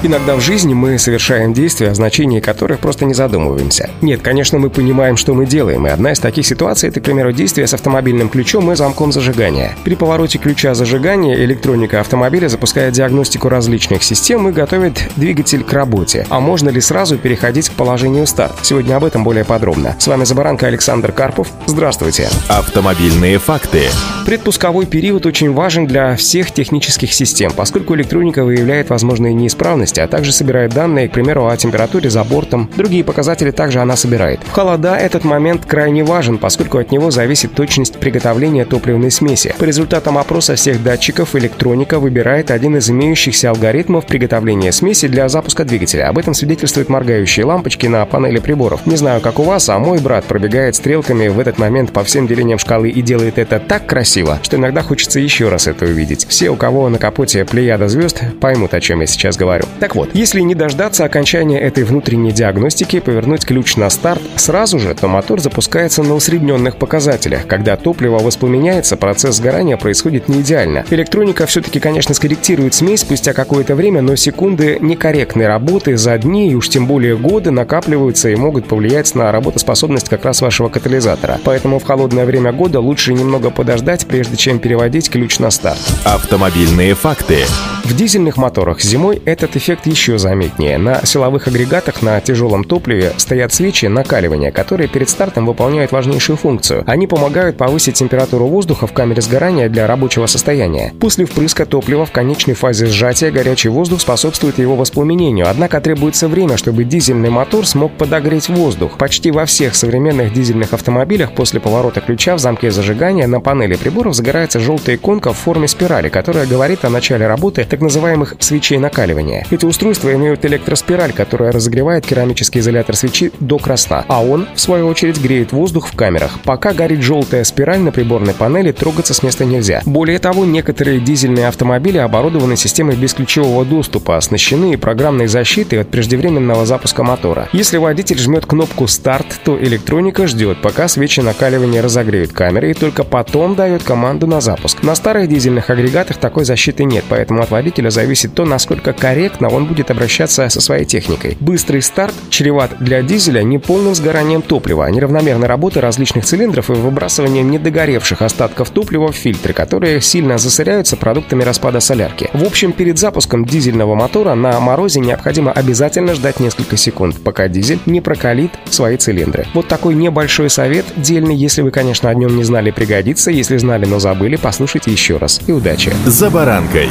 Иногда в жизни мы совершаем действия, о значении которых просто не задумываемся. Нет, конечно, мы понимаем, что мы делаем, и одна из таких ситуаций – это, к примеру, действие с автомобильным ключом и замком зажигания. При повороте ключа зажигания электроника автомобиля запускает диагностику различных систем и готовит двигатель к работе. А можно ли сразу переходить к положению старт? Сегодня об этом более подробно. С вами Забаранка Александр Карпов. Здравствуйте. Автомобильные факты. Предпусковой период очень важен для всех технических систем, поскольку электроника выявляет возможные неисправности а также собирает данные, к примеру, о температуре за бортом. Другие показатели также она собирает. В холода этот момент крайне важен, поскольку от него зависит точность приготовления топливной смеси. По результатам опроса всех датчиков электроника выбирает один из имеющихся алгоритмов приготовления смеси для запуска двигателя. Об этом свидетельствуют моргающие лампочки на панели приборов. Не знаю, как у вас, а мой брат пробегает стрелками в этот момент по всем делениям шкалы и делает это так красиво, что иногда хочется еще раз это увидеть. Все, у кого на капоте плеяда звезд, поймут, о чем я сейчас говорю. Так вот, если не дождаться окончания этой внутренней диагностики, повернуть ключ на старт сразу же, то мотор запускается на усредненных показателях. Когда топливо воспламеняется, процесс сгорания происходит не идеально. Электроника все-таки, конечно, скорректирует смесь спустя какое-то время, но секунды некорректной работы за дни и уж тем более годы накапливаются и могут повлиять на работоспособность как раз вашего катализатора. Поэтому в холодное время года лучше немного подождать, прежде чем переводить ключ на старт. Автомобильные факты. В дизельных моторах зимой этот эффект еще заметнее. На силовых агрегатах на тяжелом топливе стоят свечи накаливания, которые перед стартом выполняют важнейшую функцию. Они помогают повысить температуру воздуха в камере сгорания для рабочего состояния. После впрыска топлива в конечной фазе сжатия горячий воздух способствует его воспламенению, однако требуется время, чтобы дизельный мотор смог подогреть воздух. Почти во всех современных дизельных автомобилях после поворота ключа в замке зажигания на панели приборов загорается желтая иконка в форме спирали, которая говорит о начале работы так называемых свечей накаливания. Эти устройства имеют электроспираль, которая разогревает керамический изолятор свечи до красна, а он, в свою очередь, греет воздух в камерах. Пока горит желтая спираль на приборной панели, трогаться с места нельзя. Более того, некоторые дизельные автомобили оборудованы системой бесключевого доступа, оснащены программной защитой от преждевременного запуска мотора. Если водитель жмет кнопку «Старт», то электроника ждет, пока свечи накаливания разогреют камеры и только потом дает команду на запуск. На старых дизельных агрегатах такой защиты нет, поэтому от водителя зависит то, насколько корректно он будет обращаться со своей техникой. Быстрый старт чреват для дизеля неполным сгоранием топлива, неравномерной работой различных цилиндров и выбрасыванием недогоревших остатков топлива в фильтры, которые сильно засоряются продуктами распада солярки. В общем, перед запуском дизельного мотора на морозе необходимо обязательно ждать несколько секунд, пока дизель не прокалит свои цилиндры. Вот такой небольшой совет, дельный, если вы, конечно, о нем не знали, пригодится. Если знали, но забыли, послушайте еще раз. И удачи! «За баранкой».